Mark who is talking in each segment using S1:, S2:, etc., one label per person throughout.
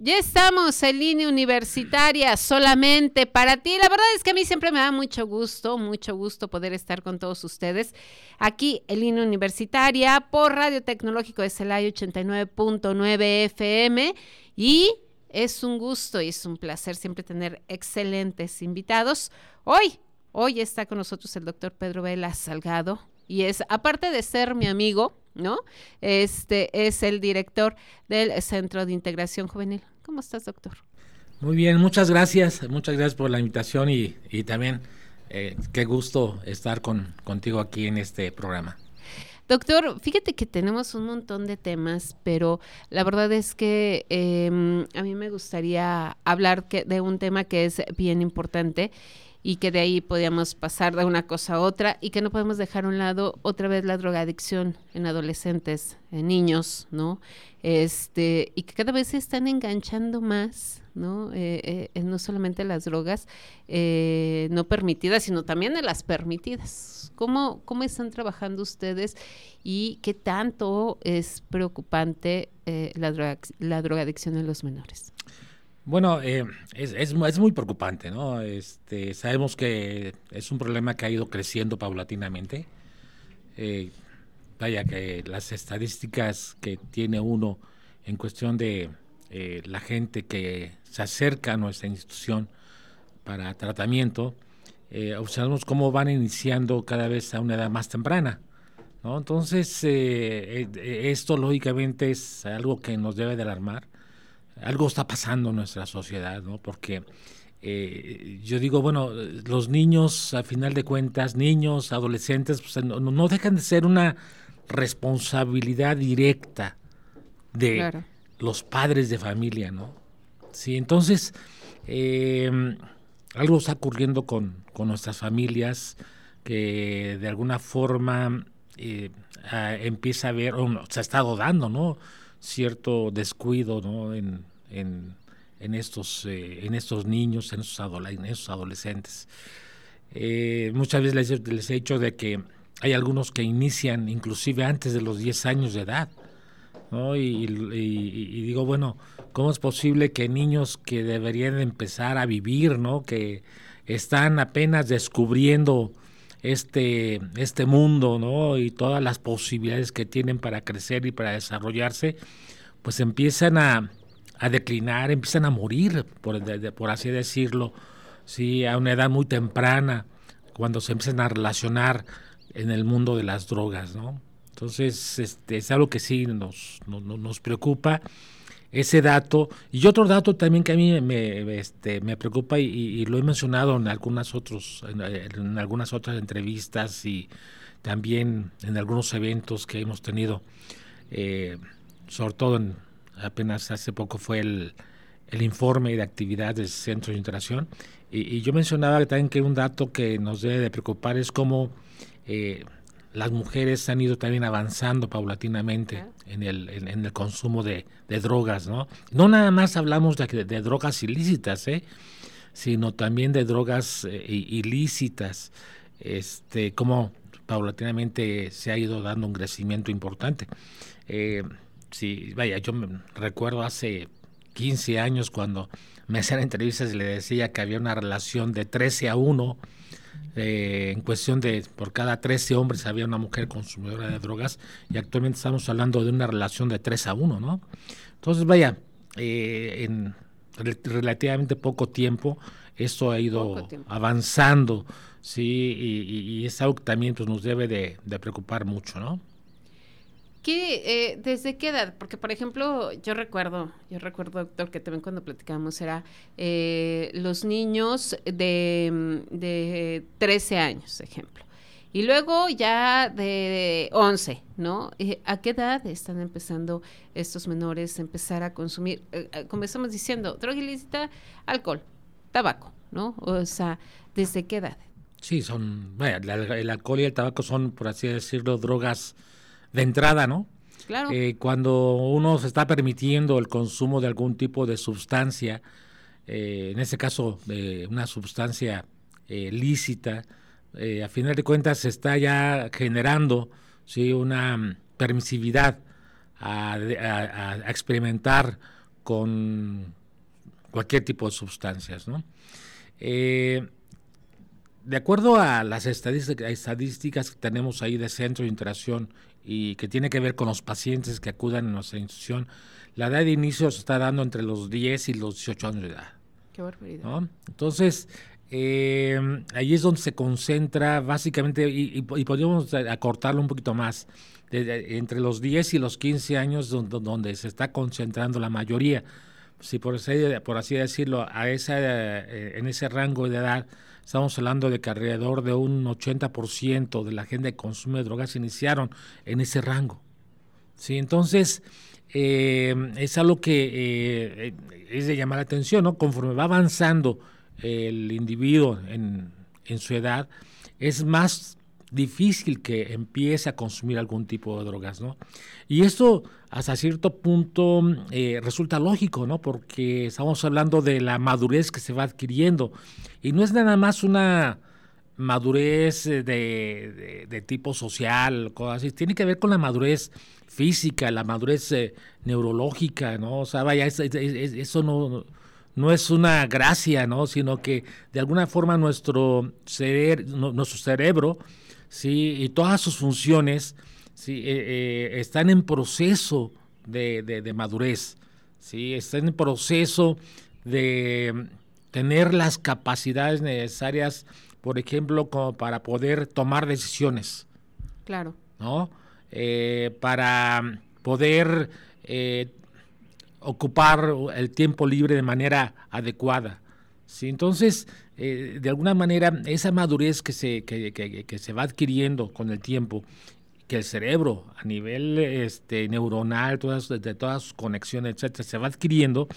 S1: Ya estamos en línea universitaria solamente para ti. La verdad es que a mí siempre me da mucho gusto, mucho gusto poder estar con todos ustedes aquí en línea universitaria por Radio Tecnológico de Celaya 89.9 FM y es un gusto y es un placer siempre tener excelentes invitados. Hoy, hoy está con nosotros el doctor Pedro Vela Salgado y es, aparte de ser mi amigo, ¿no? Este es el director del Centro de Integración Juvenil. ¿Cómo estás, doctor?
S2: Muy bien, muchas gracias, muchas gracias por la invitación y, también eh, qué gusto estar con, contigo aquí en este programa.
S1: Doctor, fíjate que tenemos un montón de temas, pero la verdad es que em, a mí me gustaría hablar de un tema que es bien importante y que de ahí podíamos pasar de una cosa a otra y que no podemos dejar a un lado otra vez la drogadicción en adolescentes, en niños, ¿no? Este, y que cada vez se están enganchando más, ¿no? Eh, eh, no solamente las drogas eh, no permitidas, sino también en las permitidas. ¿Cómo, ¿Cómo están trabajando ustedes y qué tanto es preocupante la, la drogadicción en los menores?
S2: Bueno, eh, es, es, es, muy preocupante, ¿no? Este, sabemos que es un problema que ha ido creciendo paulatinamente. Eh, vaya que las estadísticas que tiene uno en cuestión de eh, la gente que se acerca a nuestra institución para tratamiento, observamos cómo van iniciando cada vez a una edad más temprana. ¿no? Entonces, esto lógicamente es algo que nos debe de alarmar algo está pasando en nuestra sociedad, ¿no? Porque eh, yo digo, bueno, los niños, a final de cuentas, niños, adolescentes, pues, no, dejan de ser una responsabilidad directa de los padres de familia, ¿no? Sí, entonces, eh, algo está ocurriendo con, nuestras familias que de alguna forma eh, empieza a ver, o se ha estado dando, ¿no? Cierto descuido ¿no? en, en, estos, eh, en estos niños, en estos, adolescentes. Eh, muchas veces les, he dicho de que hay algunos que inician inclusive antes de los 10 años de edad. ¿no? Y, digo, bueno, ¿cómo es posible que niños que deberían empezar a vivir, ¿no? que están apenas descubriendo este, este mundo, ¿no? Y todas las posibilidades que tienen para crecer y para desarrollarse, pues empiezan a, declinar, empiezan a morir, por, por así decirlo, sí, a una edad muy temprana, cuando se empiezan a relacionar en el mundo de las drogas, ¿no? Entonces, este, es algo que sí nos, nos preocupa ese dato. Y otro dato también que a mí me, este, me preocupa y, lo he mencionado en algunas, otros, en, algunas otras entrevistas y también en algunos eventos que hemos tenido, eh, sobre todo en, apenas hace poco fue el, el informe de actividades del Centro de Interacción. Y, yo mencionaba también que un dato que nos debe de preocupar es cómo... Eh, las mujeres han ido también avanzando paulatinamente en el, en, el consumo de, drogas, ¿no? No nada más hablamos de, de drogas ilícitas, ¿eh? sino también de drogas eh, ilícitas, este, como paulatinamente se ha ido dando un crecimiento importante. Eh, sí, vaya, yo me recuerdo hace 15 años cuando me hacían entrevistas y le decía que había una relación de 13 a 1 eh, en cuestión de por cada 13 hombres había una mujer consumidora de drogas y actualmente estamos hablando de una relación de 3 a 1, ¿no? Entonces, vaya, eh, en relativamente poco tiempo esto ha ido avanzando, sí, y, es algo que también pues, nos debe de, de preocupar mucho, ¿no?
S1: ¿Qué, eh, ¿Desde qué edad? Porque, por ejemplo, yo recuerdo, yo recuerdo, doctor, que también cuando platicábamos era eh, los niños de, de 13 años, ejemplo. Y luego ya de 11, ¿no? Eh, ¿A qué edad están empezando estos menores a empezar a consumir, como estamos diciendo, droga ilícita, alcohol, tabaco, ¿no? O sea, ¿desde qué edad?
S2: Sí, son, bueno, el alcohol y el tabaco son, por así decirlo, drogas de entrada, ¿no?
S1: Claro.
S2: Eh, cuando uno se está permitiendo el consumo de algún tipo de sustancia, eh, en este caso de una sustancia eh, lícita, a final de cuentas se está ya generando ¿sí? una mm, permisividad a, a experimentar con cualquier tipo de sustancias, ¿no? de acuerdo a las estadísticas, que tenemos ahí de centro de interacción y que tiene que ver con los pacientes que acudan a nuestra institución, la edad de inicio se está dando entre los 10 y los 18 años de edad.
S1: Qué barbaridad.
S2: Entonces, eh, ahí es donde se concentra básicamente, y, podríamos acortarlo un poquito más, entre los 10 y los 15 años donde, se está concentrando la mayoría. Si por por así decirlo, a esa, eh, en ese rango de edad Estamos hablando de que alrededor de un 80% de la gente que consume drogas iniciaron en ese rango. ¿sí? Entonces, eh, es algo que eh, es de llamar la atención, ¿no? Conforme va avanzando el individuo en, en su edad, es más difícil que empiece a consumir algún tipo de drogas, ¿no? Y esto hasta cierto punto eh, resulta lógico, ¿no? Porque estamos hablando de la madurez que se va adquiriendo y no es nada más una madurez eh, de, tipo social, cosas así, tiene que ver con la madurez física, la madurez eh, neurológica, ¿no? O sea, vaya, eso no, no es una gracia, ¿no? Sino que de alguna forma nuestro cerebro ¿sí? y todas sus funciones ¿sí? Eh, eh, están en proceso de, madurez, ¿sí? están en proceso de tener las capacidades necesarias, por ejemplo, como para poder tomar decisiones.
S1: Claro.
S2: ¿No? Eh, para poder ocupar el tiempo libre de manera adecuada. ¿sí? Entonces, eh, de alguna manera, esa madurez que se, que, que, se va adquiriendo con el tiempo, que el cerebro a nivel este, neuronal, todas, de todas sus conexiones, etcétera, se va adquiriendo,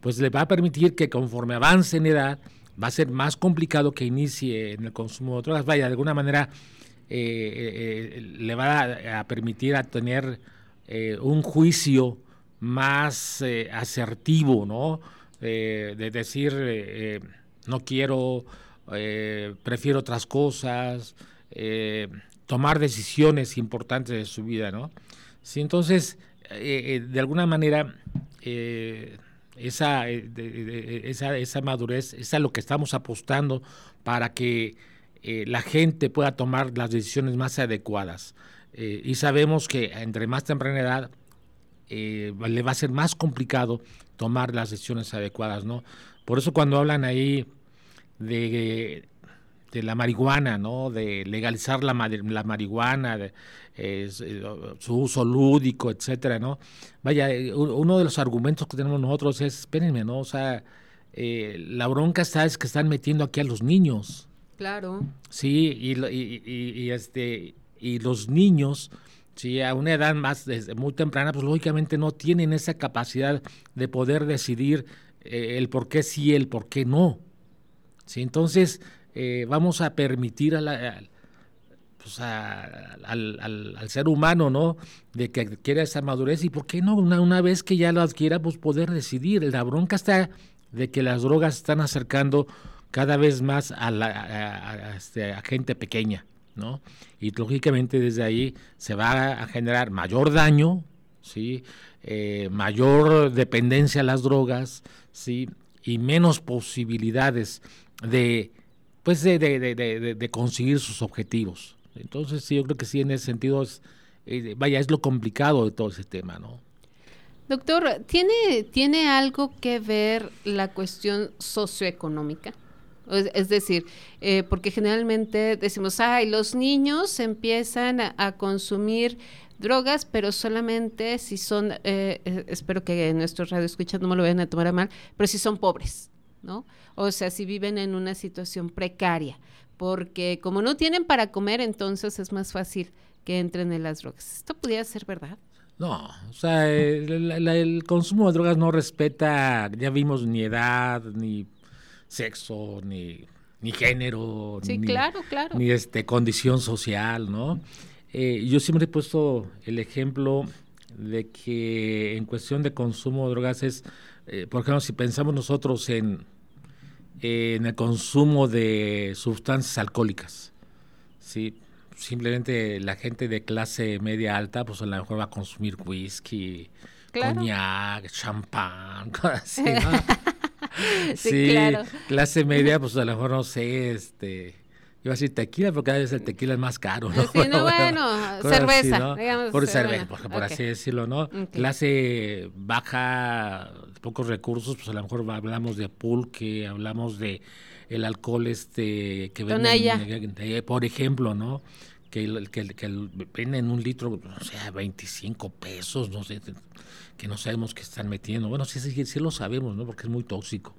S2: pues le va a permitir que conforme avance en edad, va a ser más complicado que inicie en el consumo de drogas. Vaya, de alguna manera eh, eh, le va a, permitir a tener un juicio más asertivo, ¿no? de decir no quiero, eh, prefiero otras cosas, eh, tomar decisiones importantes de su vida, ¿no? Sí, entonces, eh, de alguna manera, esa, esa, esa madurez es a lo que estamos apostando para que la gente pueda tomar las decisiones más adecuadas. y sabemos que entre más temprana edad le va a ser más complicado tomar las decisiones adecuadas, ¿no? Por eso cuando hablan ahí de, de la marihuana, ¿no? De legalizar la, la marihuana, de, eh, su uso lúdico, etcétera, ¿no? Vaya, eh, uno de los argumentos que tenemos nosotros es, espérenme, ¿no? O sea, eh, la bronca está es que están metiendo aquí a los niños.
S1: Claro.
S2: Sí, y, y, y, este, y los niños, sí, a una edad más muy temprana, pues lógicamente no tienen esa capacidad de poder decidir el por qué sí, el por qué no. ¿sí? Entonces, eh, vamos a permitir pues, al, ser humano, ¿no? De que adquiera esa madurez y por qué no, una, vez que ya lo adquiera, pues poder decidir. La bronca está de que las drogas están acercando cada vez más a, la, este, gente pequeña, ¿no? Y lógicamente desde ahí se va a generar mayor daño, ¿sí? Eh, mayor dependencia a las drogas, ¿sí? Y menos posibilidades de, pues de, de, de, conseguir sus objetivos. Entonces, sí, yo creo que sí, en ese sentido, es, eh, vaya, es lo complicado de todo ese tema, ¿no?
S1: Doctor, ¿tiene, ¿tiene algo que ver la cuestión socioeconómica? Es decir, eh, porque generalmente decimos, ay, los niños empiezan a, consumir drogas, pero solamente si son, eh, espero que nuestros radioescuchas no me lo vayan a tomar a mal, pero si son pobres. ¿no? O sea, si viven en una situación precaria, porque como no tienen para comer, entonces es más fácil que entren en las drogas. ¿Esto pudiera ser verdad?
S2: No, o sea, el, consumo de drogas no respeta, ya vimos, ni edad, ni sexo, ni, ni género,
S1: sí,
S2: ni,
S1: claro, claro.
S2: ni este, condición social, ¿no? Eh, yo siempre he puesto el ejemplo de que en cuestión de consumo de drogas es, eh, por ejemplo, si pensamos nosotros en, en el consumo de sustancias alcohólicas, ¿sí? simplemente la gente de clase media alta, pues a lo mejor va a consumir whisky, coñac, champán, cosas así, ¿no? sí, claro. clase media, pues a lo mejor no sé, este, iba a decir tequila, porque cada vez el tequila es más caro, ¿no?
S1: Sí, no, bueno, cerveza, digamos.
S2: Por cerveza, por, así decirlo, ¿no? Clase baja, pocos recursos, pues a lo mejor hablamos de pulque, hablamos de el alcohol este que venden, por ejemplo, ¿no? que, que, que venden un litro, o sea, 25 pesos, no sé, que no sabemos qué están metiendo. Bueno, sí, sí, sí lo sabemos, ¿no? Porque es muy tóxico.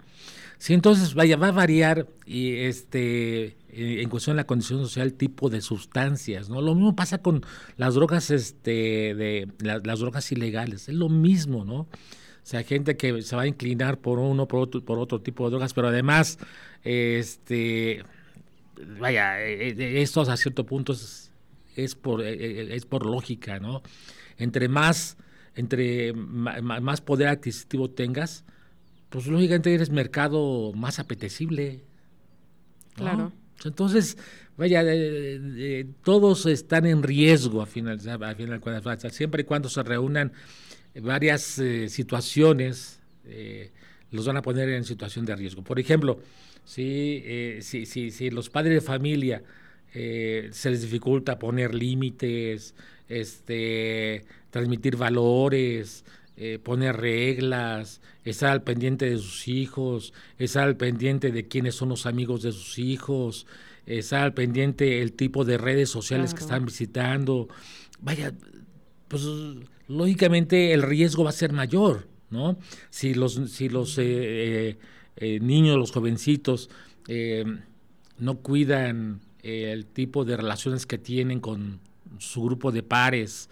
S2: Sí, entonces, vaya, va a variar y este en cuestión de la condición social tipo de sustancias, ¿no? Lo mismo pasa con las drogas, este, de las drogas ilegales, es lo mismo, ¿no? O sea, gente que se va a inclinar por uno, por otro, por otro tipo de drogas, pero además, este, vaya, eh, eh, esto a cierto punto es, es, por, eh, es por lógica, ¿no? Entre más, entre más poder adquisitivo tengas, pues lógicamente eres mercado más apetecible. Claro. Entonces, vaya, todos están en riesgo a final, a final de siempre y cuando se reúnan varias situaciones, los van a poner en situación de riesgo. Por ejemplo. Eh, si, si, si, los padres de familia eh, se les dificulta poner límites, este, transmitir valores, eh, poner reglas, estar al pendiente de sus hijos, estar al pendiente de quiénes son los amigos de sus hijos, estar al pendiente el tipo de redes sociales que están visitando. Vaya, pues lógicamente el riesgo va a ser mayor, ¿no? Si los, si los eh, niños, los jovencitos, eh, no cuidan eh, el tipo de relaciones que tienen con su grupo de pares,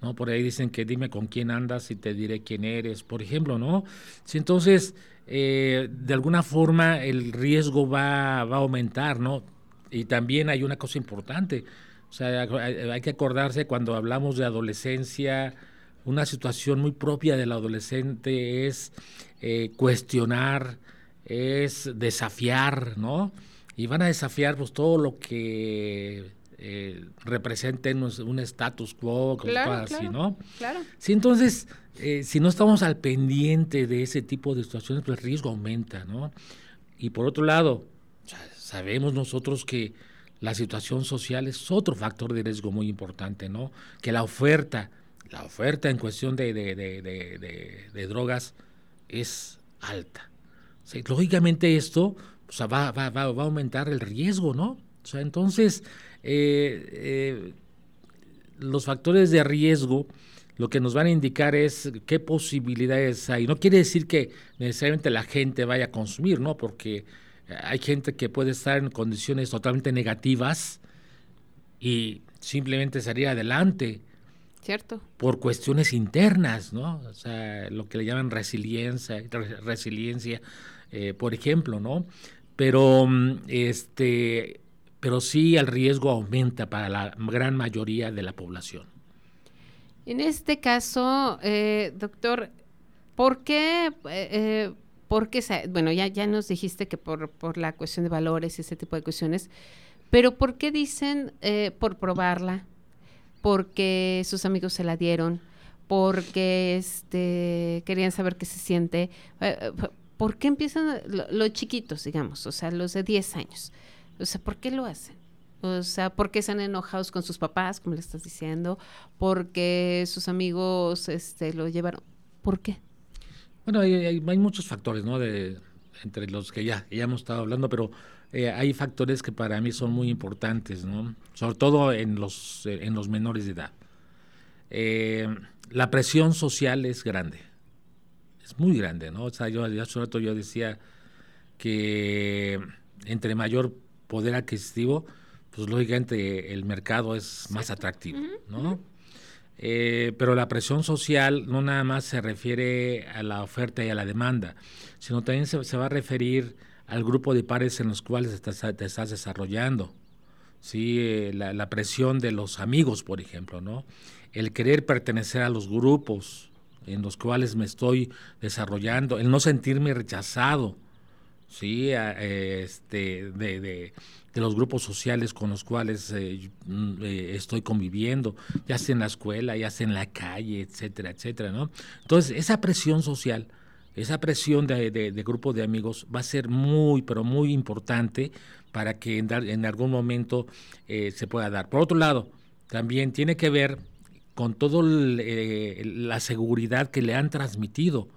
S2: ¿no? Por ahí dicen que dime con quién andas y te diré quién eres, por ejemplo, ¿no? Si entonces, de alguna forma el riesgo va, va, a aumentar, ¿no? Y también hay una cosa importante, o sea, hay que acordarse cuando hablamos de adolescencia, una situación muy propia del adolescente es cuestionar, es desafiar, ¿no? Y van a desafiar pues todo lo que eh, represente un status quo, claro, así, ¿no?
S1: Claro.
S2: Sí, entonces, eh, si no estamos al pendiente de ese tipo de situaciones, pues el riesgo aumenta, ¿no? Y por otro lado, sabemos nosotros que la situación social es otro factor de riesgo muy importante, ¿no? Que la oferta, la oferta en cuestión de, de, de, de drogas es alta lógicamente esto va, va, va, a aumentar el riesgo, ¿no? O sea, entonces, eh, eh, los factores de riesgo lo que nos van a indicar es qué posibilidades hay. No quiere decir que necesariamente la gente vaya a consumir, ¿no? Porque hay gente que puede estar en condiciones totalmente negativas y simplemente salir adelante.
S1: Cierto.
S2: Por cuestiones internas, ¿no? O sea, lo que le llaman resiliencia, resiliencia eh, por ejemplo, ¿no? Pero, mm, este, pero sí el riesgo aumenta para la gran mayoría de la población.
S1: En este caso, eh, doctor, ¿por qué, eh, bueno, ya, ya nos dijiste que por, por la cuestión de valores y ese tipo de cuestiones, pero ¿por qué dicen por probarla? Porque sus amigos se la dieron, porque este, querían saber qué se siente. ¿por qué empiezan los chiquitos, digamos, o sea, los de 10 años? O sea, ¿por qué lo hacen? O sea, ¿por qué están enojados con sus papás, como le estás diciendo? ¿Por qué sus amigos este, lo llevaron? ¿Por qué?
S2: Bueno, hay, muchos factores, ¿no? De, entre los que ya, ya hemos estado hablando, pero eh, hay factores que para mí son muy importantes, ¿no? Sobre todo en los, en los menores de edad. Eh, la presión social es grande es muy grande, ¿no? O sea, yo hace rato yo decía que entre mayor poder adquisitivo, pues lógicamente el mercado es más atractivo, ¿no? Eh, pero la presión social no nada más se refiere a la oferta y a la demanda, sino también se, va a referir al grupo de pares en los cuales te, estás desarrollando. ¿sí? Eh, la, presión de los amigos, por ejemplo, ¿no? El querer pertenecer a los grupos en los cuales me estoy desarrollando, el no sentirme rechazado, ¿sí? este, de, de, los grupos sociales con los cuales eh, mm, eh, estoy conviviendo, ya sea en la escuela, ya sea en la calle, etcétera, etcétera, ¿no? Entonces, esa presión social esa presión de, de, grupo de amigos va a ser muy, pero muy importante para que en, algún momento eh, se pueda dar. Por otro lado, también tiene que ver con toda eh, la seguridad que le han transmitido.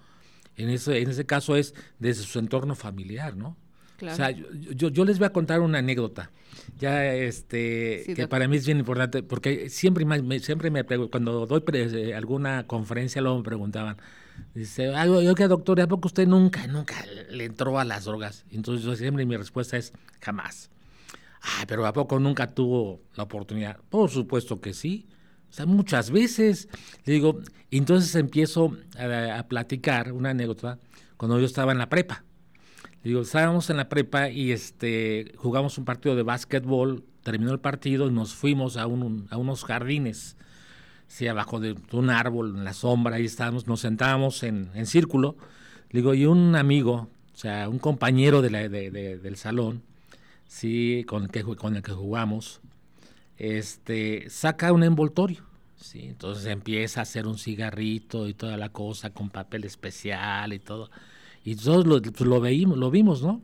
S2: En ese, en ese caso es desde su entorno familiar, ¿no? O sea, yo, yo, les voy a contar una anécdota, ya este, que para mí es bien importante, porque siempre me, siempre me cuando doy eh, alguna conferencia, luego me preguntaban, dice, oiga doctor, ¿a poco usted nunca, nunca le entró a las drogas? Entonces yo siempre mi respuesta es, jamás. Ah, pero ¿a poco nunca tuvo la oportunidad? Por supuesto que sí. O sea, muchas veces. Digo, entonces empiezo a, platicar una anécdota cuando yo estaba en la prepa. Digo, estábamos en la prepa y este jugamos un partido de básquetbol, terminó el partido y nos fuimos a, un, a unos jardines, sí, abajo de un árbol, en la sombra, ahí estábamos, nos sentábamos en, en círculo. Digo, y un amigo, o sea, un compañero del salón, sí, con el que, con el que jugamos, este, saca un envoltorio. Sí, entonces empieza a hacer un cigarrito y toda la cosa con papel especial y todo y todos lo, pues, lo, veíamos, lo vimos, ¿no?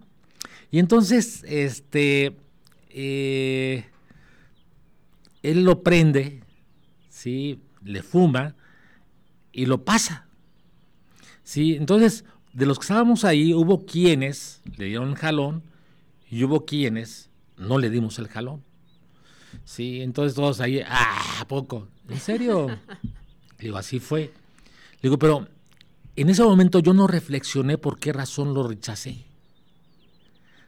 S2: Y entonces, este, eh, él lo prende, ¿sí? Le fuma y lo pasa, ¿sí? Entonces, de los que estábamos ahí, hubo quienes le dieron el jalón y hubo quienes no le dimos el jalón. Sí, entonces todos ahí, ah, poco? ¿En serio? Digo, así fue. Digo, pero en ese momento yo no reflexioné por qué razón lo rechacé.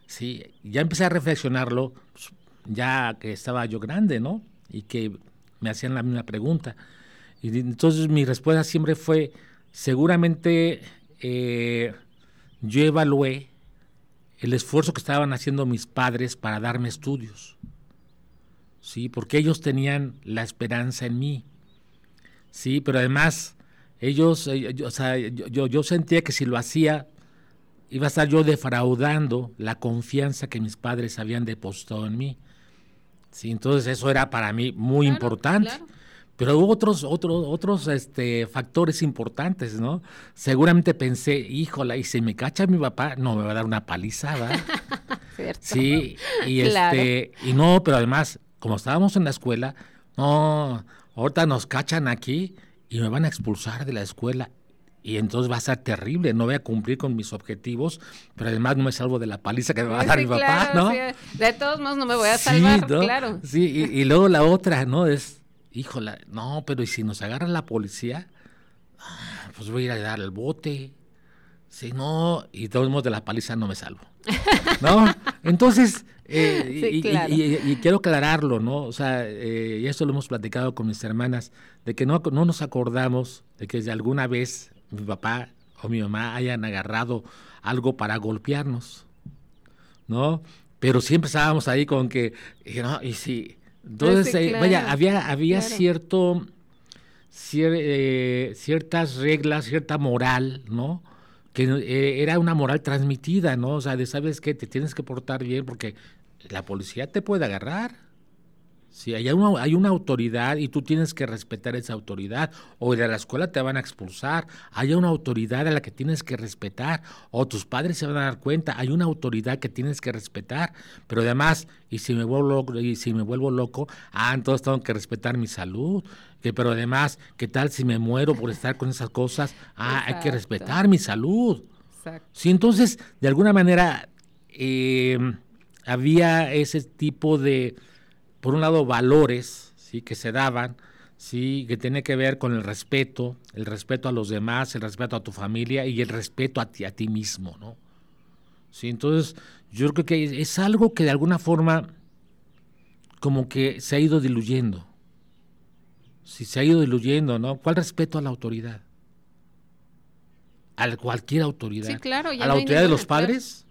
S2: Sí, ya empecé a reflexionarlo, pues, ya que estaba yo grande, ¿no? Y que me hacían la misma pregunta. Y entonces mi respuesta siempre fue, seguramente eh, yo evalué el esfuerzo que estaban haciendo mis padres para darme estudios. Sí, porque ellos tenían la esperanza en mí. Sí, pero además ellos, eh, yo, o sea, yo, yo sentía que si lo hacía, iba a estar yo defraudando la confianza que mis padres habían depositado en mí. Sí, entonces eso era para mí muy importante. Pero hubo otros, otros, otros este, factores importantes, ¿no? Seguramente pensé, híjola, y si me cacha mi papá, no, me va a dar una palizada. Sí, y este, y no, pero además, como estábamos en la escuela, no, ahorita nos cachan aquí y me van a expulsar de la escuela y entonces va a ser terrible, no voy a cumplir con mis objetivos, pero además no me salvo de la paliza que me va a dar mi papá, ¿no?
S1: de todos modos no me voy a salvar, claro.
S2: Sí, y, luego la otra, ¿no? Es, híjola, no, pero ¿y si nos agarra la policía? Ah, pues voy a ir a dar el bote. Si no, y de todos modos de la paliza no me salvo. ¿No? Entonces, eh, y, quiero aclararlo, ¿no? O sea, eh, y esto lo hemos platicado con mis hermanas, de que no, no nos acordamos de que de alguna vez mi papá o mi mamá hayan agarrado algo para golpearnos, ¿no? Pero siempre estábamos ahí con que, ¿no? Y sí. Entonces, eh, vaya, había, había cierto, ciertas reglas, cierta moral, ¿no? que eh, era una moral transmitida, ¿no? O sea, de sabes que te tienes que portar bien porque la policía te puede agarrar. Si hay una, hay una autoridad y tú tienes que respetar esa autoridad, o de la escuela te van a expulsar, hay una autoridad a la que tienes que respetar, o tus padres se van a dar cuenta, hay una autoridad que tienes que respetar, pero además, y si me vuelvo loco, y si me vuelvo loco, ah, entonces tengo que respetar mi salud, que pero además, ¿qué tal si me muero por estar con esas cosas? Ah, hay que respetar mi salud. Exacto. Sí, entonces, de alguna manera, eh, había ese tipo de por un lado, valores ¿sí? que se daban, ¿sí? que tiene que ver con el respeto, el respeto a los demás, el respeto a tu familia y el respeto a ti, a ti mismo. ¿no? ¿Sí? Entonces, yo creo que es algo que de alguna forma como que se ha ido diluyendo. Si se ha ido diluyendo, ¿no? ¿Cuál respeto a la autoridad? A cualquier autoridad.
S1: Sí, claro.
S2: a la autoridad de los padres,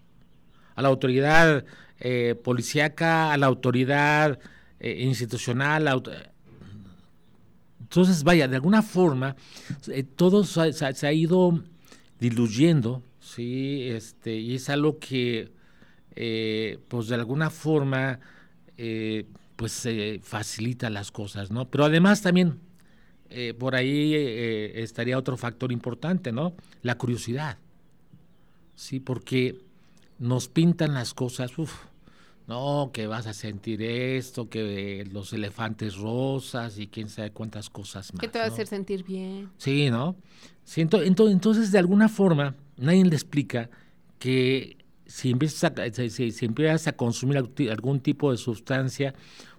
S2: a la autoridad eh, policíaca, a la autoridad eh, institucional. Entonces, vaya, de alguna forma, eh, todo se, ha ido diluyendo, ¿sí? Este, y es algo que, eh, pues de alguna forma, pues se facilita las cosas, ¿no? Pero además también, por ahí estaría otro factor importante, ¿no? La curiosidad, ¿sí? Porque nos pintan las cosas, uff, no, que vas a sentir esto, que los elefantes rosas y quién sabe cuántas cosas más.
S1: Que te va a hacer sentir bien.
S2: Sí, ¿no? Siento, entonces, de alguna forma, nadie le explica que si empiezas a, si, empiezas a consumir algún tipo de sustancia,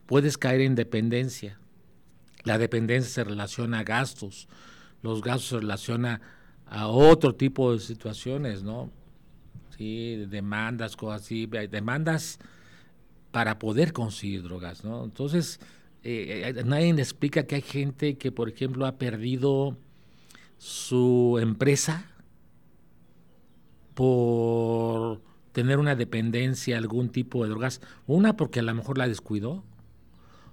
S2: puedes caer en dependencia. La dependencia se relaciona a gastos, los gastos se relacionan a otro tipo de situaciones, ¿no? Sí, demandas, cosas así, demandas para poder conseguir drogas, ¿no? Entonces, eh, eh, nadie le explica que hay gente que, por ejemplo, ha perdido su empresa por tener una dependencia a algún tipo de drogas. Una, porque a lo mejor la descuidó,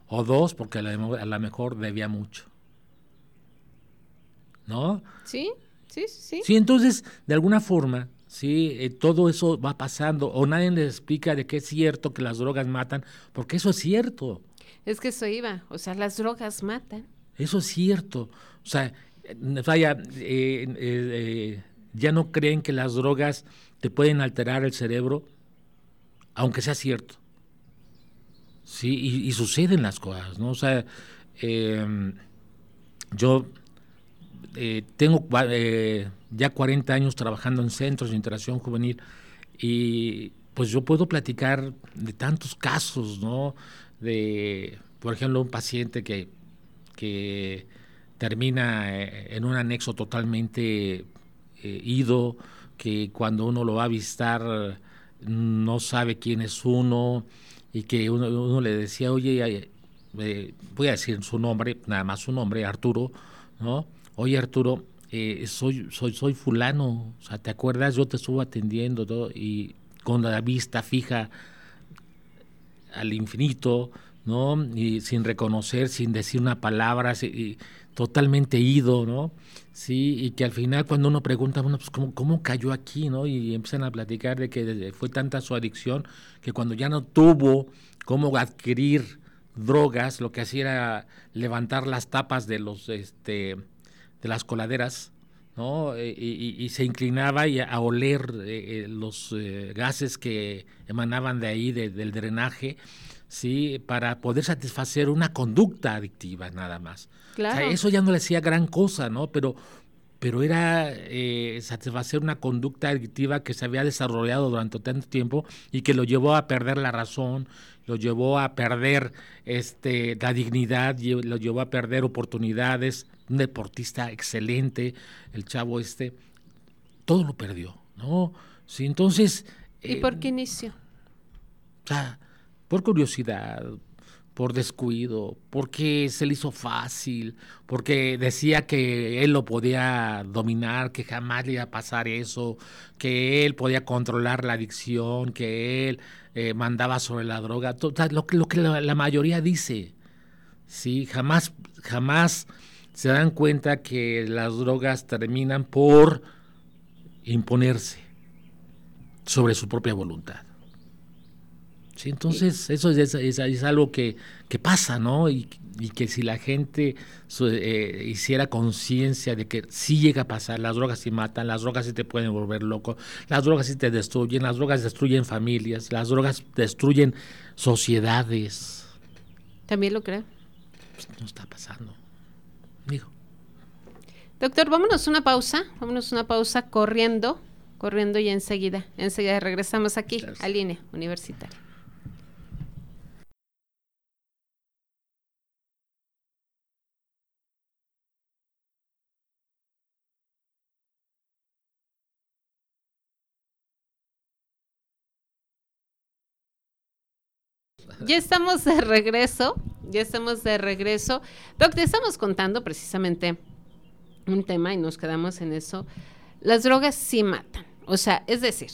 S2: o dos, porque a lo mejor debía mucho. ¿No?
S1: Sí, sí, sí.
S2: Sí, entonces, de alguna forma, ¿sí? Eh, todo eso va pasando, o nadie les explica de que es cierto que las drogas matan, porque eso es cierto.
S1: Es que eso iba, o sea, las drogas matan.
S2: Eso es cierto. O sea, vaya, eh, eh, ya no creen que las drogas te pueden alterar el cerebro, aunque sea cierto. Sí, y, y suceden las cosas, ¿no? O sea, em, yo tengo ya 40 años trabajando en centros de interacción juvenil y pues yo puedo platicar de tantos casos, ¿no? De, por ejemplo, un paciente que, que termina eh, en un anexo totalmente eh, ido, que cuando uno lo va a visitar no sabe quién es uno y que uno, le decía, oye, eh, voy a decir su nombre, nada más su nombre, Arturo, ¿no? Oye Arturo, eh, soy, soy, soy fulano, o sea, ¿te acuerdas? Yo te estuve atendiendo todo, y con la vista fija al infinito, ¿no? Y sin reconocer, sin decir una palabra, totalmente ido, ¿no? Sí, y que al final cuando uno pregunta, bueno, pues ¿cómo, cómo cayó aquí, ¿no? Y empiezan a platicar de que fue tanta su adicción que cuando ya no tuvo cómo adquirir drogas, lo que hacía era levantar las tapas de los, este, de las coladeras, ¿no? Eh, y, se inclinaba y a, oler eh, eh, los gases que emanaban de ahí, del drenaje, ¿sí? Para poder satisfacer una conducta adictiva, nada más. Claro. eso ya no le hacía gran cosa, ¿no? Pero, pero era satisfacer una conducta adictiva que se había desarrollado durante tanto tiempo y que lo llevó a perder la razón, lo llevó a perder este, la dignidad, lo llevó a perder oportunidades, un deportista excelente, el chavo este, todo lo perdió, ¿no? Sí, entonces...
S1: ¿Y por qué inició?
S2: O sea, por curiosidad, por descuido, porque se le hizo fácil, porque decía que él lo podía dominar, que jamás le iba a pasar eso, que él podía controlar la adicción, que él eh, mandaba sobre la droga, todo, lo, lo, que la, la, mayoría dice, sí, jamás, jamás se dan cuenta que las drogas terminan por imponerse sobre su propia voluntad. Sí, entonces eso es, es, algo que, que, pasa, ¿no? Y, y, que si la gente eh, hiciera conciencia de que sí llega a pasar, las drogas sí matan, las drogas sí te pueden volver loco, las drogas sí te destruyen, las drogas destruyen familias, las drogas destruyen sociedades.
S1: ¿También lo creo?
S2: Pues no está pasando.
S1: Doctor, vámonos una pausa, vámonos una pausa corriendo, corriendo y enseguida, enseguida regresamos aquí a línea universitaria. Ya estamos de regreso, ya estamos de regreso. Doctor, estamos contando precisamente un tema y nos quedamos en eso. Las drogas sí matan. O sea, es decir,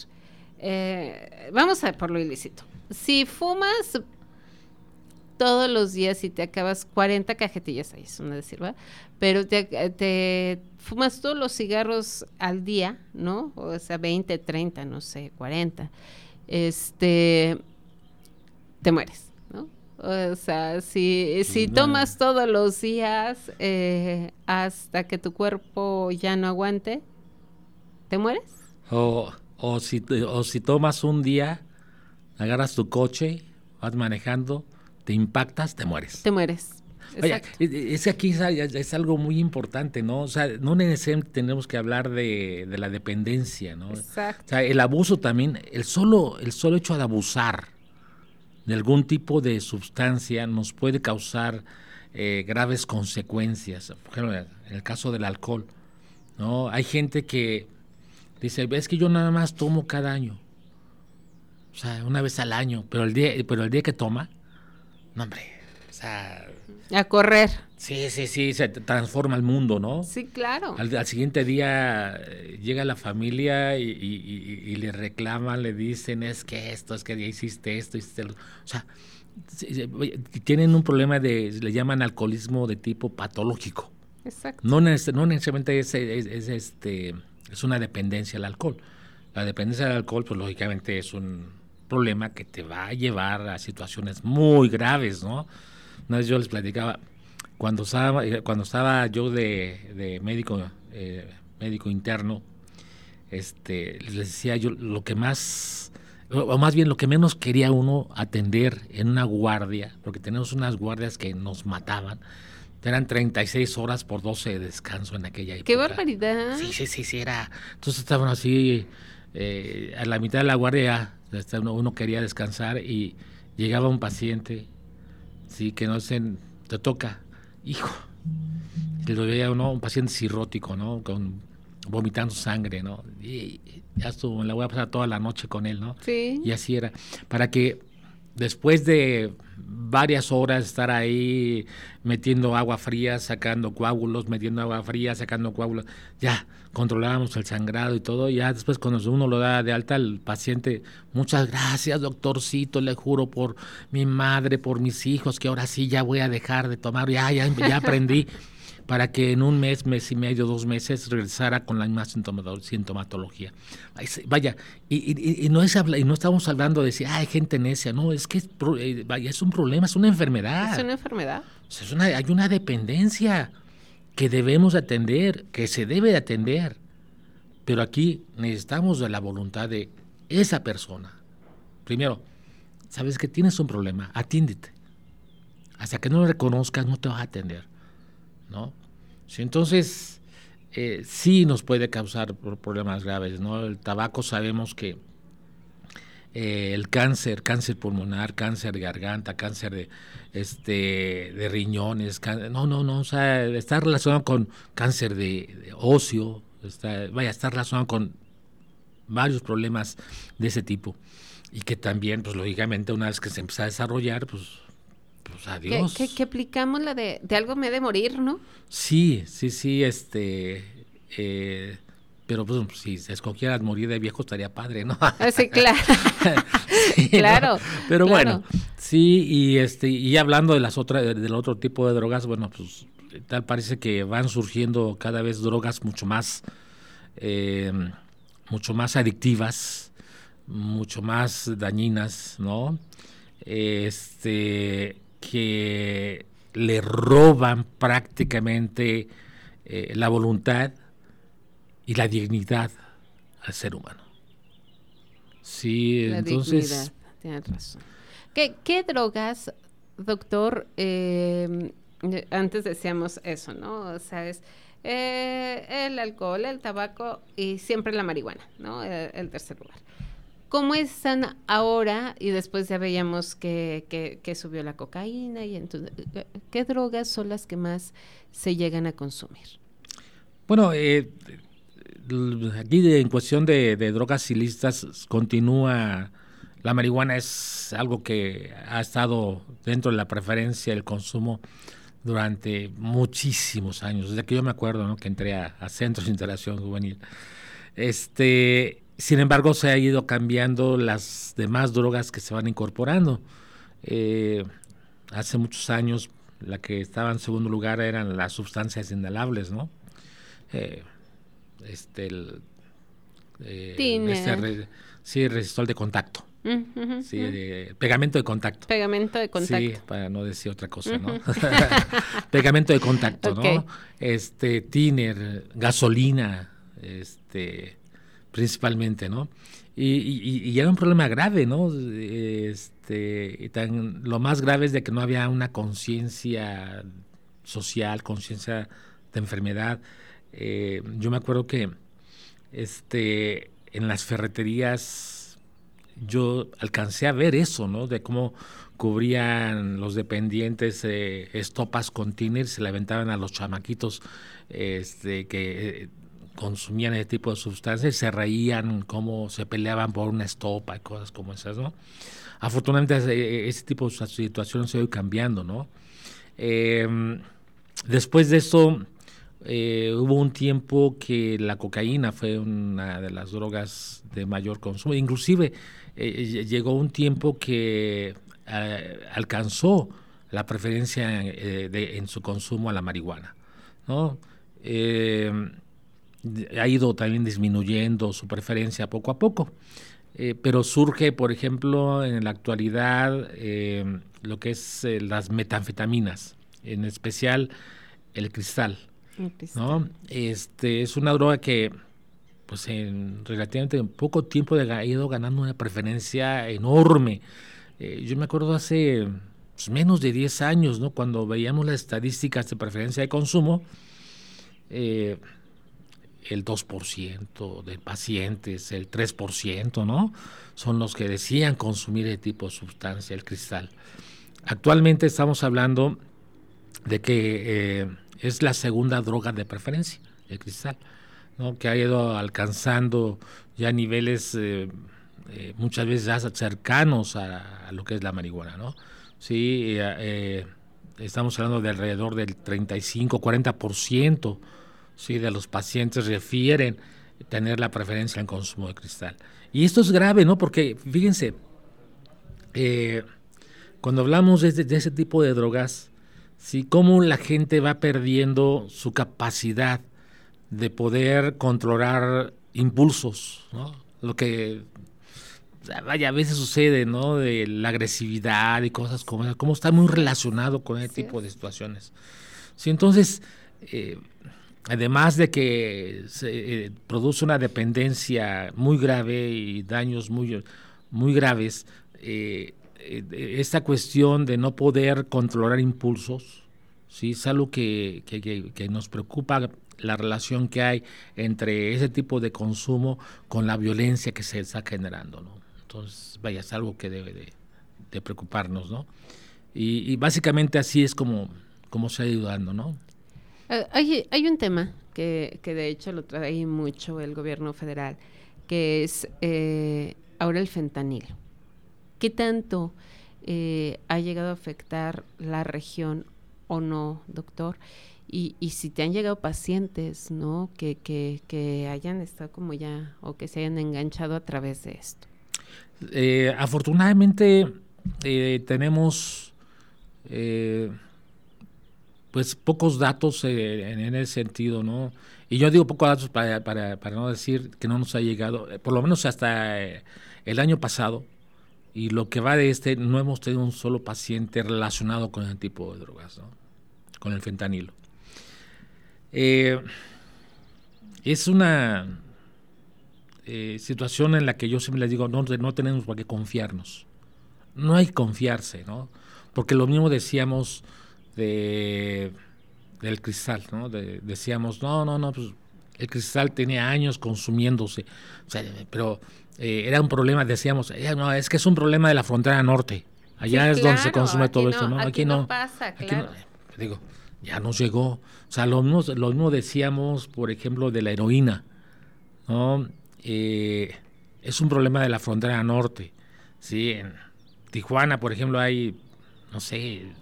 S1: eh, vamos a por lo ilícito. Si fumas todos los días y te acabas 40 cajetillas, ahí es una decir, ¿verdad? Pero te, fumas todos los cigarros al día, ¿no? O sea, 20, 30, no sé, 40. Este, te mueres, ¿no? O sea, si, si tomas todos los días eh, hasta que tu cuerpo ya no aguante, ¿te mueres?
S2: O, o, si, o si tomas un día, agarras tu coche, vas manejando, te impactas, te mueres.
S1: Te mueres.
S2: Vaya, es que aquí es, algo muy importante, ¿no? O sea, no necesariamente tenemos que hablar de, la dependencia, ¿no? Exacto. O sea, el abuso también, el solo, el solo hecho de abusar de algún tipo de sustancia nos puede causar eh, graves consecuencias. Por ejemplo, en el caso del alcohol, ¿no? Hay gente que dice, ves que yo nada más tomo cada año. O sea, una vez al año, pero el día, pero el día que toma, no, hombre, o sea...
S1: A correr.
S2: Sí, sí, sí, se transforma el mundo, ¿no?
S1: Sí, claro.
S2: Al, siguiente día eh, llega la familia y, le reclaman, le dicen, es que esto, es que ya hiciste esto, hiciste lo... O sea, tienen un problema de, le llaman alcoholismo de tipo patológico. Exacto. No, no necesariamente es, es, este, es una dependencia al alcohol. La dependencia del alcohol, pues lógicamente es un problema que te va a llevar a situaciones muy graves, ¿no? Una vez yo les platicaba, cuando estaba, eh, cuando estaba yo de, médico, eh, médico interno, este, les decía yo lo que más, o más bien lo que menos quería uno atender en una guardia, porque tenemos unas guardias que nos mataban, eran 36 horas por 12 de descanso en aquella época.
S1: ¡Qué barbaridad!
S2: Sí, sí, sí, sí, era. Entonces estaban así, eh, a la mitad de la guardia este, uno, quería descansar y llegaba un paciente, sí, que no se te toca, hijo, y lo veía un paciente cirrótico, ¿no? Con vomitando sangre, ¿no? Y ya estuvo, la voy a pasar toda la noche con él, ¿no?
S1: Sí.
S2: Y así era. Para que después de varias horas estar ahí metiendo agua fría, sacando coágulos, metiendo agua fría, sacando coágulos, ya controlábamos el sangrado y todo, ya después cuando uno lo da de alta al paciente, muchas gracias doctorcito, le juro por mi madre, por mis hijos, que ahora sí ya voy a dejar de tomar, ya, ya, ya aprendí. para que en un mes, mes y medio, dos meses regresara con la misma sintomatología. Vaya, y, no es y no estamos hablando de decir, hay gente necia, no, es que es, eh, vaya, es un problema, es una enfermedad.
S1: Es una enfermedad.
S2: Es una, hay una dependencia que debemos atender, que se debe atender. Pero aquí necesitamos de la voluntad de esa persona. Primero, sabes que tienes un problema, atiéndete. Hasta que no lo reconozcas, no te vas a atender. ¿no? Entonces, eh, sí nos puede causar problemas graves, ¿no? El tabaco sabemos que eh, el cáncer, cáncer pulmonar, cáncer de garganta, cáncer de, este, de riñones, no, no, no, o sea, está relacionado con cáncer de, óseo, está, vaya, está relacionado con varios problemas de ese tipo y que también, pues lógicamente, una vez que se empieza a desarrollar, pues pues adiós.
S1: Que, aplicamos la de, de algo me de morir, ¿no?
S2: Sí, sí, sí, este, eh, pero pues si se escogiera morir de viejo estaría padre, ¿no?
S1: Ah, sí, claro. claro.
S2: Pero bueno, sí, y este, y hablando de las otras, del otro tipo de drogas, bueno, pues tal parece que van surgiendo cada vez drogas mucho más, eh, mucho más adictivas, mucho más dañinas, ¿no? Este, que le roban prácticamente eh, la voluntad y la dignidad al ser humano. Sí, entonces...
S1: tienes razón. ¿Qué, drogas, doctor? Eh, antes decíamos eso, ¿no? O sea, es eh, el alcohol, el tabaco y siempre la marihuana, ¿no? el tercer lugar. ¿Cómo están ahora? Y después ya veíamos que, subió la cocaína y entonces, ¿qué drogas son las que más se llegan a consumir?
S2: Bueno, eh, aquí en cuestión de, drogas ilícitas continúa, la marihuana es algo que ha estado dentro de la preferencia del consumo durante muchísimos años, desde que yo me acuerdo ¿no? que entré a, a centros de interacción juvenil. Este, sin embargo, se ha ido cambiando las demás drogas que se van incorporando. Eh, hace muchos años, la que estaba en segundo lugar eran las sustancias inhalables, ¿no? Eh, este, el, eh, este sí, resistor de contacto. sí, pegamento de contacto.
S1: Pegamento de contacto. Sí,
S2: para no decir otra cosa, ¿no? pegamento de contacto, ¿no? Este, tiner, gasolina, este, principalmente, ¿no? Y, era un problema grave, ¿no? Este, tan, lo más grave es de que no había una conciencia social, conciencia de enfermedad. Eh, yo me acuerdo que este, en las ferreterías yo alcancé a ver eso, ¿no? De cómo cubrían los dependientes eh, estopas con tiner, se le aventaban a los chamaquitos este, que eh, consumían ese tipo de sustancias y se reían, cómo se peleaban por una estopa y cosas como esas, ¿no? Afortunadamente ese, ese tipo de situaciones se ha ido cambiando, ¿no? Em, después de eso eh, hubo un tiempo que la cocaína fue una de las drogas de mayor consumo. Inclusive eh, llegó un tiempo que eh, alcanzó la preferencia en su consumo a la marihuana. ¿no? Ha ido también disminuyendo su preferencia poco a poco. pero surge, por ejemplo, en la actualidad lo que es las metanfetaminas, en especial el cristal. ¿no? Este, es una droga que pues en relativamente poco tiempo ha ido ganando una preferencia enorme. Eh, yo me acuerdo hace pues, menos de 10 años, ¿no? cuando veíamos las estadísticas de preferencia de consumo, eh, el 2% de pacientes, el 3%, ¿no? Son los que decían consumir ese tipo de sustancia, el cristal. Actualmente estamos hablando de que eh, es la segunda droga de preferencia, el cristal, ¿no? que ha ido alcanzando ya niveles eh, eh, muchas veces ya cercanos a, lo que es la marihuana. ¿no? Sí, estamos hablando de alrededor del 35-40% ¿sí? de los pacientes refieren tener la preferencia en consumo de cristal. Y esto es grave, ¿no? Porque fíjense, cuando hablamos de ese tipo de drogas, ¿sí? cómo la gente va perdiendo su capacidad de poder controlar impulsos, ¿no? Lo que vaya, a veces sucede, ¿no? De la agresividad y cosas como esa, cómo está muy relacionado con ese tipo de situaciones. Sí, entonces, eh, además de que se eh, produce una dependencia muy grave y daños muy, muy graves, eh, eh, esta cuestión de no poder controlar impulsos, ¿sí? es algo que, nos preocupa la relación que hay entre ese tipo de consumo con la violencia que se está generando. ¿no? Entonces, vaya, es algo que debe de, preocuparnos. ¿no? Y, básicamente así es como, como se ha ido dando. ¿no?
S1: Eh, hay, un tema que, que de hecho lo trae mucho el gobierno federal, que es eh, ahora el fentanilo. ¿Qué tanto eh, ha llegado a afectar la región o no, doctor? Y, y si te han llegado pacientes, ¿no? Que, que, hayan estado como ya o que se hayan enganchado a través de esto.
S2: Eh, afortunadamente eh, tenemos pues pocos datos en, en, ese sentido, ¿no? Y yo digo pocos datos para, para, para, no decir que no nos ha llegado, por lo menos hasta el año pasado, y lo que va de este, no hemos tenido un solo paciente relacionado con ese tipo de drogas, con el fentanilo. Eh, es una eh, situación en la que yo siempre les digo, no, no tenemos por qué confiarnos. No hay confiarse, ¿no? Porque lo mismo decíamos de, del cristal, ¿no? decíamos, no, no, no, pues el cristal tenía años consumiéndose, pero eh, era un problema, decíamos, eh, no, es que es un problema de la frontera norte. Allá es donde se consume todo esto, ¿no?
S1: Aquí, no, pasa, claro.
S2: digo, ya nos llegó. O sea, lo mismo, lo mismo decíamos, por ejemplo, de la heroína, ¿no? Eh, es un problema de la frontera norte. Sí, en Tijuana, por ejemplo, hay, no sé,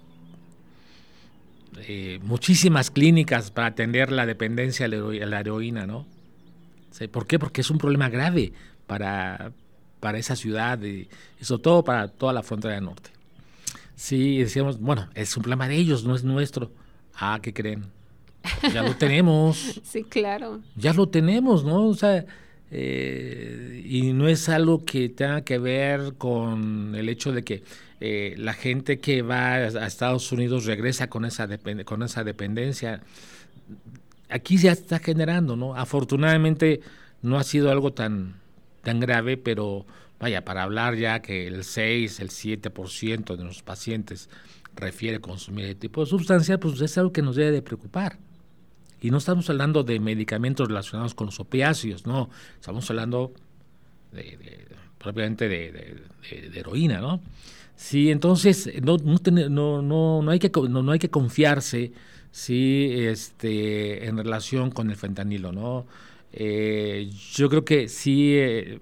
S2: muchísimas clínicas para atender la dependencia de la heroína, ¿no? ¿Por qué? Porque es un problema grave para, para esa ciudad y, sobre todo para toda la frontera del norte. Sí, decíamos, bueno, es un problema de ellos, no es nuestro. Ah, ¿qué creen? Ya lo tenemos.
S1: sí, claro.
S2: Ya lo tenemos, ¿no? O sea, eh, y no es algo que tenga que ver con el hecho de que eh, la gente que va a Estados Unidos regresa con esa, con esa dependencia. Aquí ya está generando, ¿no? Afortunadamente no ha sido algo tan, tan grave, pero vaya, para hablar ya que el 6, el 7% de los pacientes refiere consumir este tipo de sustancias, pues es algo que nos debe de preocupar. Y no estamos hablando de medicamentos relacionados con los opiáceos, no, estamos hablando de, propiamente de, heroína, ¿no? Sí, entonces no, no, no, no, hay que, no, hay que confiarse sí, este, en relación con el fentanilo, ¿no? Eh, yo creo que sí eh,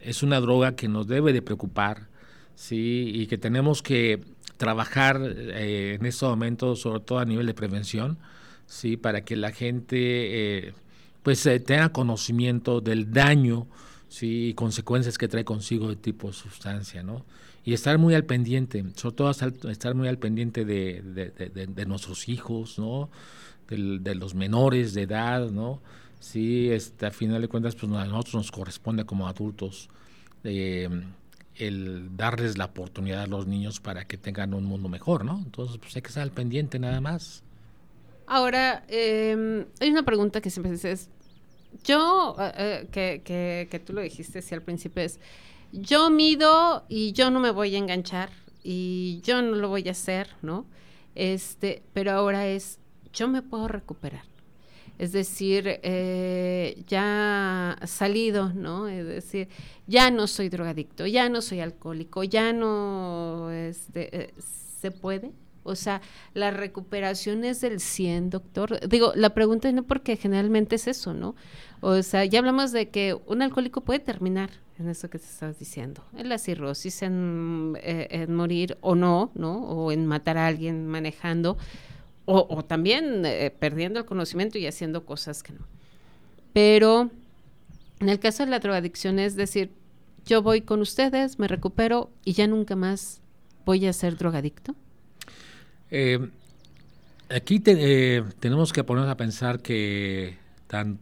S2: es una droga que nos debe de preocupar, sí, y que tenemos que trabajar eh, en estos momentos, sobre todo a nivel de prevención, sí, para que la gente pues tenga conocimiento del daño sí, y consecuencias que trae consigo de tipo de sustancia, ¿no? Y estar muy al pendiente, sobre todo estar muy al pendiente de, de, nuestros hijos, ¿no? De, los menores de edad, ¿no? Sí, este, a final de cuentas, pues a nosotros nos corresponde como adultos eh, el darles la oportunidad a los niños para que tengan un mundo mejor, ¿no? Entonces, pues hay que estar al pendiente nada más.
S1: Ahora, eh, hay una pregunta que siempre dices, yo, eh, eh, que, que, que, tú lo dijiste sí, al principio, es, yo mido y yo no me voy a enganchar y yo no lo voy a hacer, ¿no? Este, pero ahora es, yo me puedo recuperar. Es decir, eh, ya salido, ¿no? Es decir, ya no soy drogadicto, ya no soy alcohólico, ya no, este, ¿se puede? O sea, la recuperación es del 100, doctor. Digo, la pregunta no porque generalmente es eso, ¿no? O sea, ya hablamos de que un alcohólico puede terminar en eso que te estabas diciendo, en la cirrosis, en, eh, morir o no, ¿no? O en matar a alguien manejando, o, también eh, perdiendo el conocimiento y haciendo cosas que no. Pero en el caso de la drogadicción es decir, yo voy con ustedes, me recupero y ya nunca más voy a ser drogadicto.
S2: Eh, aquí eh, tenemos que ponernos a pensar que tan,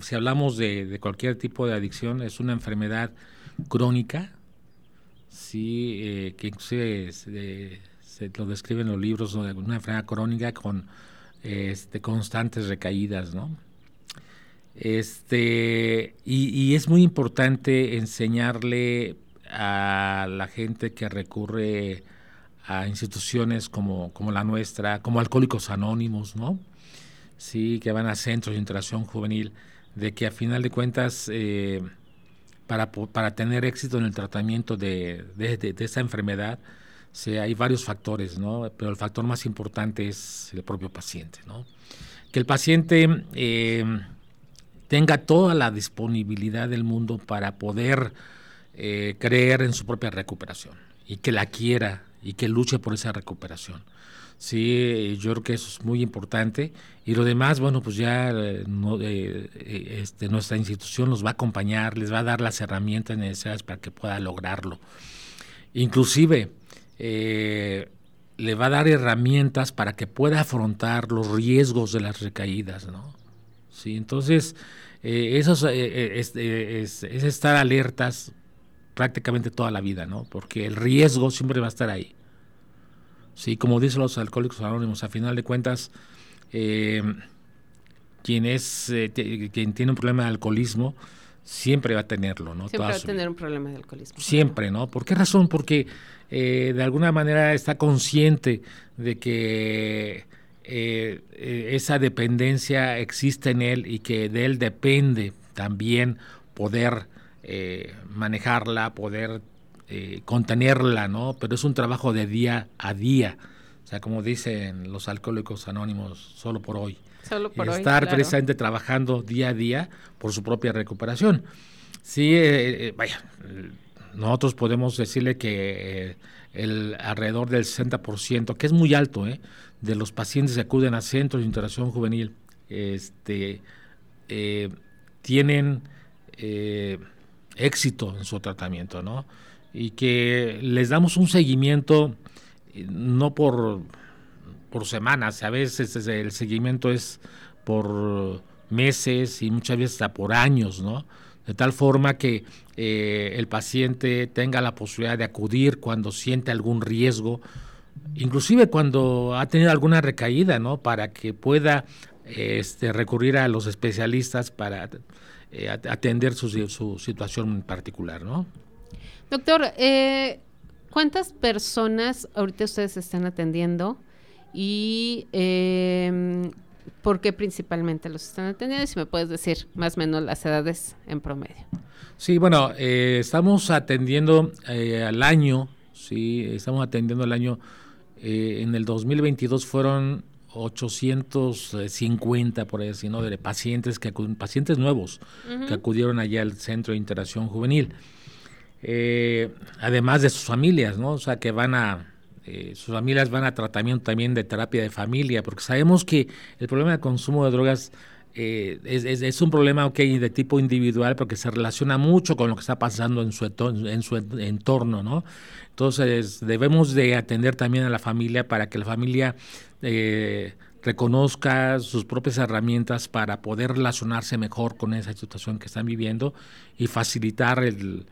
S2: si hablamos de, cualquier tipo de adicción, es una enfermedad crónica, sí, eh, que inclusive se, lo describen los libros, una enfermedad crónica con este, constantes recaídas, ¿no? Este, y, y es muy importante enseñarle a la gente que recurre a instituciones como, como la nuestra, como Alcohólicos Anónimos, ¿no? Sí, que van a centros de interacción juvenil, de que a final de cuentas, eh, para, para tener éxito en el tratamiento de, de, esta enfermedad, sí, hay varios factores, ¿no? Pero el factor más importante es el propio paciente, ¿no? Que el paciente eh, tenga toda la disponibilidad del mundo para poder eh, creer en su propia recuperación y que la quiera y que luche por esa recuperación. Sí, yo creo que eso es muy importante. Y lo demás, bueno, pues ya eh, eh, este, nuestra institución los va a acompañar, les va a dar las herramientas necesarias para que pueda lograrlo. Inclusive, eh, le va a dar herramientas para que pueda afrontar los riesgos de las recaídas, ¿no? Sí, entonces, eso es, es, estar alertas prácticamente toda la vida, ¿no? Porque el riesgo siempre va a estar ahí. Sí, como dicen los alcohólicos anónimos, a final de cuentas, eh, quien es eh, quien tiene un problema de alcoholismo siempre va a tenerlo, ¿no?
S1: Siempre va a tener un problema de alcoholismo.
S2: Siempre, ¿no? ¿Por qué razón? Porque eh, de alguna manera está consciente de que esa dependencia existe en él y que de él depende también poder manejarla, poder eh, contenerla, ¿no? Pero es un trabajo de día a día. O sea, como dicen los alcohólicos anónimos, solo por hoy.
S1: Solo por
S2: Estar precisamente trabajando día a día por su propia recuperación. Sí, eh, eh, vaya, nosotros podemos decirle que el alrededor del 60%, que es muy alto, de los pacientes que acuden a centros de interacción juvenil, este, tienen éxito en su tratamiento, ¿no? Y que les damos un seguimiento no por, por semanas, a veces el seguimiento es por meses y muchas veces hasta por años, ¿no? De tal forma que eh, el paciente tenga la posibilidad de acudir cuando siente algún riesgo, inclusive cuando ha tenido alguna recaída, ¿no? Para que pueda este, recurrir a los especialistas para eh, atender su, su, situación particular, ¿no?
S1: Doctor, eh, ¿cuántas personas ahorita ustedes están atendiendo y eh, por qué principalmente los están atendiendo? Si me puedes decir más o menos las edades en promedio.
S2: Sí, bueno, eh, estamos atendiendo eh, al año, sí, estamos atendiendo al año, eh, en el 2022 fueron 850 por ahí así, ¿no? De pacientes que acuden, pacientes nuevos que acudieron allá al Centro de Interacción Juvenil. Además de sus familias, ¿no? O sea, que van a eh, sus familias van a tratamiento también de terapia de familia, porque sabemos que el problema del consumo de drogas eh, es, un problema okay, de tipo individual porque se relaciona mucho con lo que está pasando en su, en su entorno, ¿no? Entonces debemos de atender también a la familia para que la familia eh, reconozca sus propias herramientas para poder relacionarse mejor con esa situación que están viviendo y facilitar el,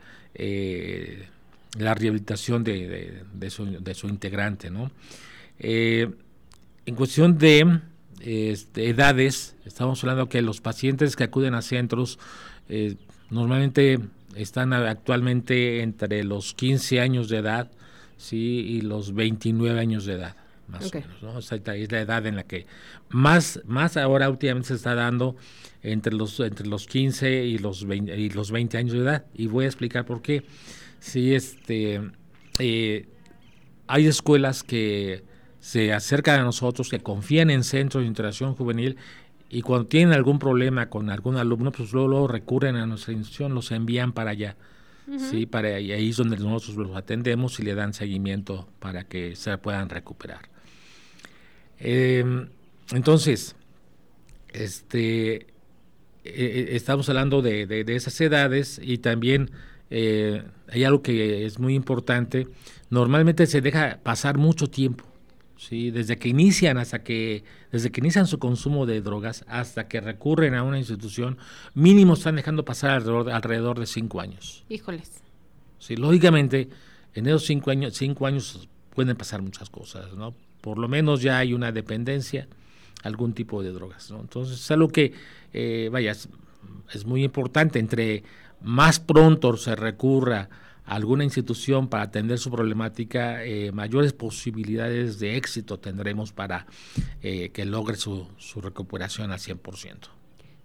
S2: la rehabilitación de, de, su, integrante. ¿no? Eh, en cuestión de este, edades, estamos hablando que los pacientes que acuden a centros eh, normalmente están actualmente entre los 15 años de edad ¿sí? y los 29 años de edad. Más o menos, ¿no? es la edad en la que más, más ahora últimamente se está dando entre los, entre los 15 y los, 20, y los 20 años de edad. Y voy a explicar por qué. Sí, este, eh, hay escuelas que se acercan a nosotros, que confían en centros de interacción juvenil y cuando tienen algún problema con algún alumno, pues luego, recurren a nuestra institución, los envían para allá. Sí, para ahí es donde nosotros los atendemos y le dan seguimiento para que se puedan recuperar. Em, entonces, este, e, e, estamos hablando de, de, esas edades y también eh, hay algo que es muy importante. Normalmente se deja pasar mucho tiempo, ¿sí? desde que inician hasta que, desde que inician su consumo de drogas hasta que recurren a una institución, mínimo están dejando pasar alrededor, alrededor de cinco años.
S1: Híjoles.
S2: Sí, lógicamente, en esos cinco años, cinco años pueden pasar muchas cosas, ¿no? Por lo menos ya hay una dependencia, algún tipo de drogas, ¿no? Entonces es algo que, eh, vaya, es muy importante entre más pronto se recurra a alguna institución para atender su problemática, eh, mayores posibilidades de éxito tendremos para eh, que logre su, recuperación al 100%.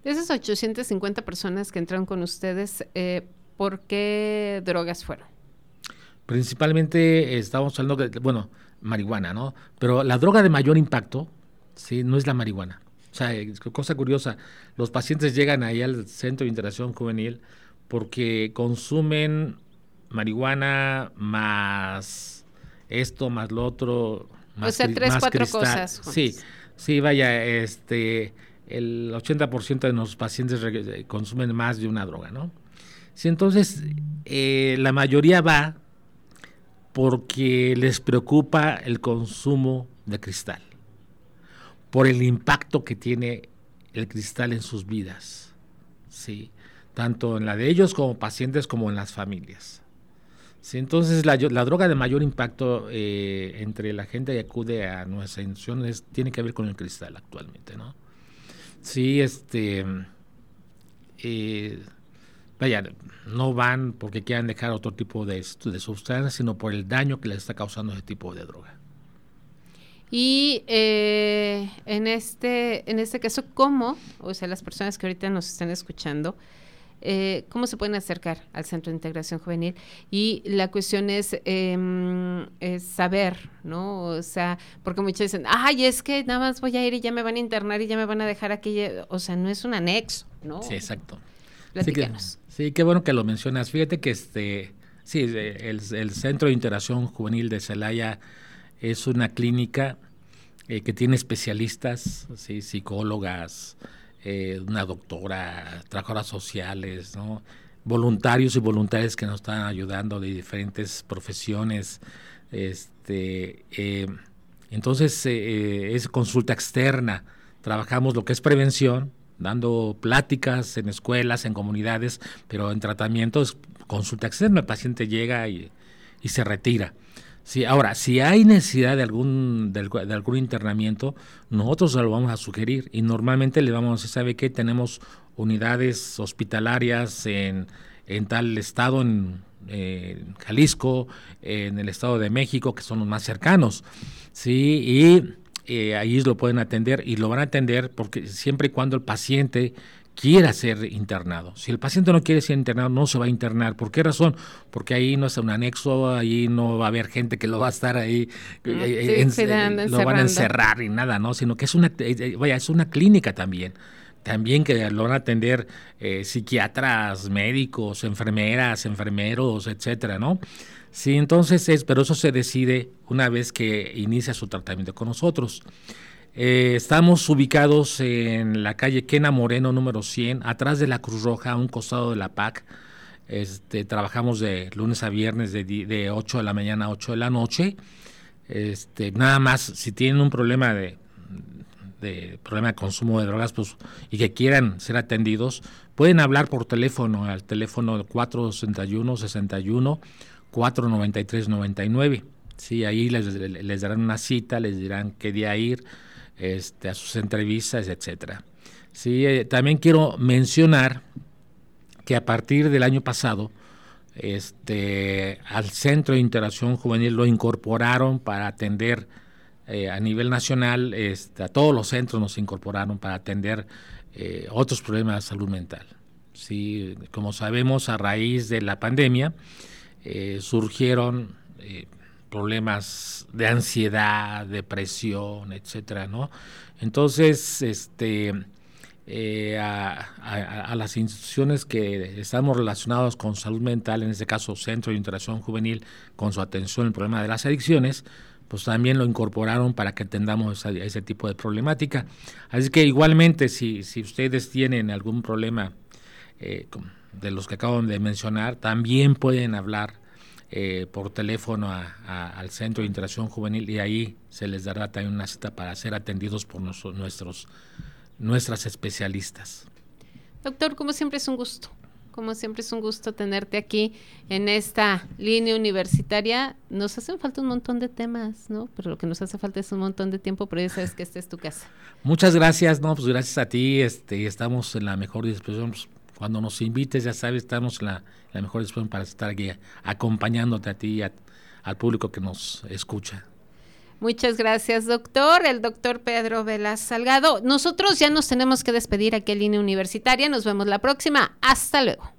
S1: De esas 850 personas que entraron con ustedes, eh, ¿por qué drogas fueron?
S2: Principalmente estamos hablando de, bueno, marihuana, ¿no? Pero la droga de mayor impacto, sí, no es la marihuana. O sea, cosa curiosa, los pacientes llegan ahí al centro de interacción juvenil porque consumen marihuana más esto, más lo otro. Más
S1: o sea, tres, cuatro cosas.
S2: Sí, sí, vaya, este, el 80% de los pacientes consumen más de una droga, ¿no? Sí, entonces, eh, la mayoría va porque les preocupa el consumo de cristal, por el impacto que tiene el cristal en sus vidas, ¿sí? tanto en la de ellos como pacientes como en las familias. Sí, entonces la, droga de mayor impacto eh, entre la gente que acude a nuestra institución tiene que ver con el cristal actualmente, ¿no? Sí, este, eh, vaya, no van porque quieran dejar otro tipo de, de sustancias, sino por el daño que les está causando ese tipo de droga.
S1: Y eh, en este en este caso, ¿cómo? O sea, las personas que ahorita nos están escuchando, eh, cómo se pueden acercar al Centro de Integración Juvenil. Y la cuestión es, em, saber, ¿no? O sea, porque muchos dicen, ay, es que nada más voy a ir y ya me van a internar y ya me van a dejar aquí. O sea, no es un anexo, ¿no?
S2: Sí, exacto. Sí, sí, qué bueno que lo mencionas. Fíjate que este, sí, el, el Centro de Integración Juvenil de Celaya es una clínica eh, que tiene especialistas, psicólogas, eh, una doctora, trabajadoras sociales, voluntarios y voluntarias que nos están ayudando de diferentes profesiones. Este, eh, entonces es consulta externa. Trabajamos lo que es prevención, dando pláticas en escuelas, en comunidades, pero en tratamiento es consulta externa. El paciente llega y se retira. Sí, ahora, si hay necesidad de algún, de, algún internamiento, nosotros lo vamos a sugerir y normalmente le vamos a decir, ¿sabe qué? Tenemos unidades hospitalarias en, en tal estado, en, Jalisco, en el estado de México, que son los más cercanos, ¿sí? Y eh, ahí lo pueden atender y lo van a atender porque siempre y cuando el paciente quiera ser internado. Si el paciente no quiere ser internado, no se va a internar. ¿Por qué razón? Porque ahí no es un anexo, ahí no va a haber gente que lo va a estar ahí, mm, eh, eh, lo van a encerrar y nada, ¿no? Sino que es una, eh, vaya, es una clínica también. También que lo van a atender psiquiatras, médicos, enfermeras, enfermeros, etcétera, ¿no? Sí, entonces es, pero eso se decide una vez que inicia su tratamiento con nosotros. Eh, estamos ubicados en la calle Quena Moreno número 100, atrás de la Cruz Roja, a un costado de la PAC. Este, trabajamos de lunes a viernes de, de 8 de la mañana a 8 de la noche. Este, nada más, si tienen un problema de, problema de consumo de drogas pues, y que quieran ser atendidos, pueden hablar por teléfono al teléfono 461 61 493 99. Sí, ahí les darán una cita, les dirán qué día ir este, a sus entrevistas, etcétera. Sí, eh, también quiero mencionar que a partir del año pasado, este, al Centro de Interacción Juvenil lo incorporaron para atender eh, a nivel nacional, este, a todos los centros nos incorporaron para atender eh, otros problemas de salud mental. Sí, como sabemos, a raíz de la pandemia surgieron problemas de ansiedad, depresión, etcétera, ¿no? Entonces, este, eh, a, las instituciones que estamos relacionados con salud mental, en este caso Centro de Interacción Juvenil, con su atención al problema de las adicciones, pues también lo incorporaron para que atendamos ese tipo de problemática. Así que igualmente, si, si ustedes tienen algún problema eh, de los que acabo de mencionar, también pueden hablar eh, por teléfono al Centro de Interacción Juvenil y ahí se les dará también una cita para ser atendidos por nuestros, nuestras especialistas.
S1: Doctor, como siempre es un gusto. Como siempre es un gusto tenerte aquí en esta línea universitaria. Nos hacen falta un montón de temas, ¿no? Pero lo que nos hace falta es un montón de tiempo, pero ya sabes que esta es tu casa.
S2: Muchas gracias, no, pues gracias a ti, este, estamos en la mejor disposición pues, cuando nos invites, ya sabes, estamos en la, mejor disposición para estar aquí acompañándote a ti y al público que nos escucha.
S1: Muchas gracias, doctor. El doctor Pedro Velas Salgado. Nosotros ya nos tenemos que despedir aquí en línea universitaria. Nos vemos la próxima. Hasta luego.